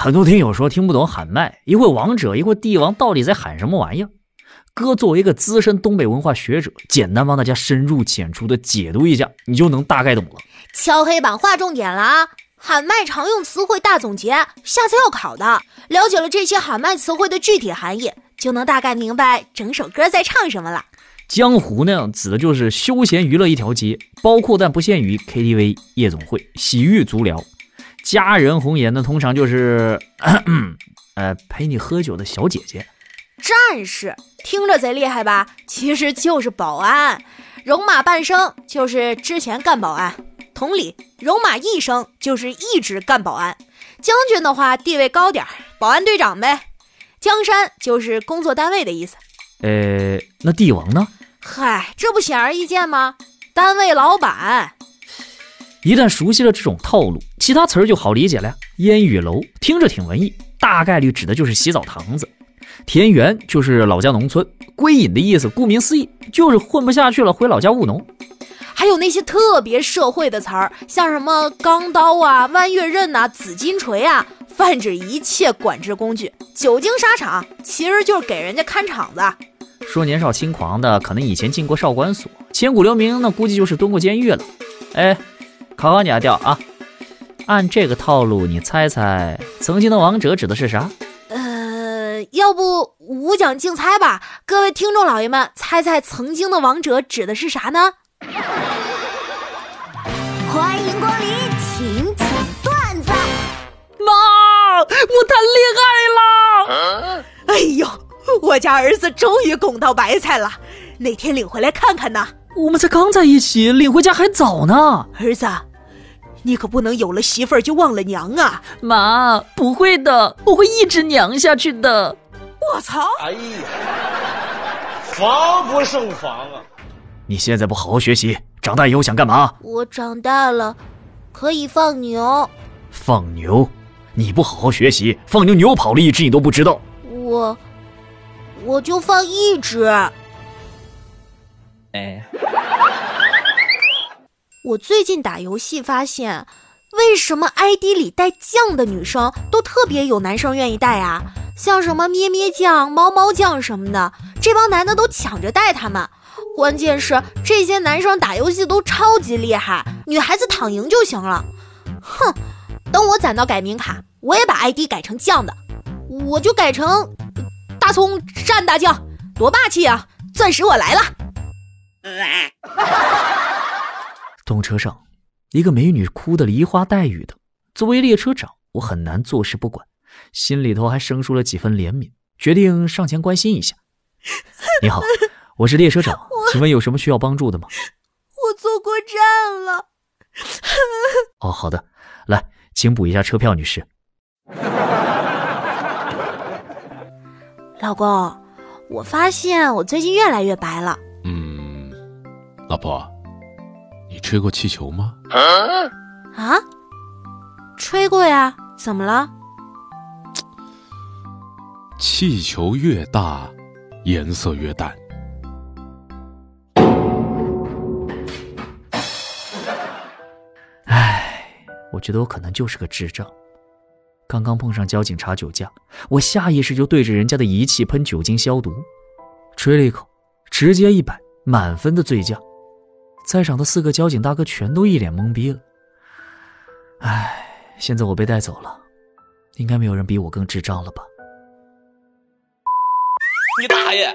很多听友说听不懂喊麦，一会王者，一会帝王，到底在喊什么玩意儿？哥作为一个资深东北文化学者，简单帮大家深入浅出的解读一下，你就能大概懂了。敲黑板划重点了啊！喊麦常用词汇大总结，下次要考的。了解了这些喊麦词汇的具体含义，就能大概明白整首歌在唱什么了。江湖呢，指的就是休闲娱乐一条街，包括但不限于 KTV、夜总会、洗浴、足疗。佳人红颜呢，通常就是 呃陪你喝酒的小姐姐。战士听着贼厉害吧？其实就是保安。戎马半生就是之前干保安。同理，戎马一生就是一直干保安。将军的话地位高点儿，保安队长呗。江山就是工作单位的意思。呃，那帝王呢？嗨，这不显而易见吗？单位老板。一旦熟悉了这种套路，其他词儿就好理解了。烟雨楼听着挺文艺，大概率指的就是洗澡堂子。田园就是老家农村，归隐的意思，顾名思义就是混不下去了，回老家务农。还有那些特别社会的词儿，像什么钢刀啊、弯月刃呐、紫金锤啊，泛指一切管制工具。久经沙场，其实就是给人家看场子。说年少轻狂的，可能以前进过少管所，千古留名，那估计就是蹲过监狱了。哎，考考你啊，调啊，按这个套路，你猜猜曾经的王者指的是啥？呃要不五讲竞猜吧，各位听众老爷们，猜猜曾经的王者指的是啥呢？欢迎光临，请讲段子。妈，我谈恋爱了！哎呦，我家儿子终于拱到白菜了，哪天领回来看看呢？我们才刚在一起，领回家还早呢。儿子。你可不能有了媳妇儿就忘了娘啊！妈，不会的，我会一直娘下去的。我操！哎呀，防不胜防啊！你现在不好好学习，长大以后想干嘛？我长大了，可以放牛。放牛？你不好好学习，放牛牛跑了一只你都不知道。我，我就放一只。哎。我最近打游戏发现，为什么 ID 里带酱的女生都特别有男生愿意带啊？像什么咩咩酱、猫猫酱什么的，这帮男的都抢着带他们。关键是这些男生打游戏都超级厉害，女孩子躺赢就行了。哼，等我攒到改名卡，我也把 ID 改成酱的，我就改成大葱蘸大酱，多霸气啊！钻石我来了。动车上，一个美女哭得梨花带雨的。作为列车长，我很难坐视不管，心里头还生出了几分怜悯，决定上前关心一下。你好，我是列车长，请问有什么需要帮助的吗？我坐过站了。哦，好的，来，请补一下车票，女士。老公，我发现我最近越来越白了。嗯，老婆。你吹过气球吗？啊，吹过呀，怎么了？气球越大，颜色越淡。唉，我觉得我可能就是个智障。刚刚碰上交警查酒驾，我下意识就对着人家的仪器喷酒精消毒，吹了一口，直接一百满分的醉驾。在场的四个交警大哥全都一脸懵逼了。唉，现在我被带走了，应该没有人比我更智障了吧？你大爷！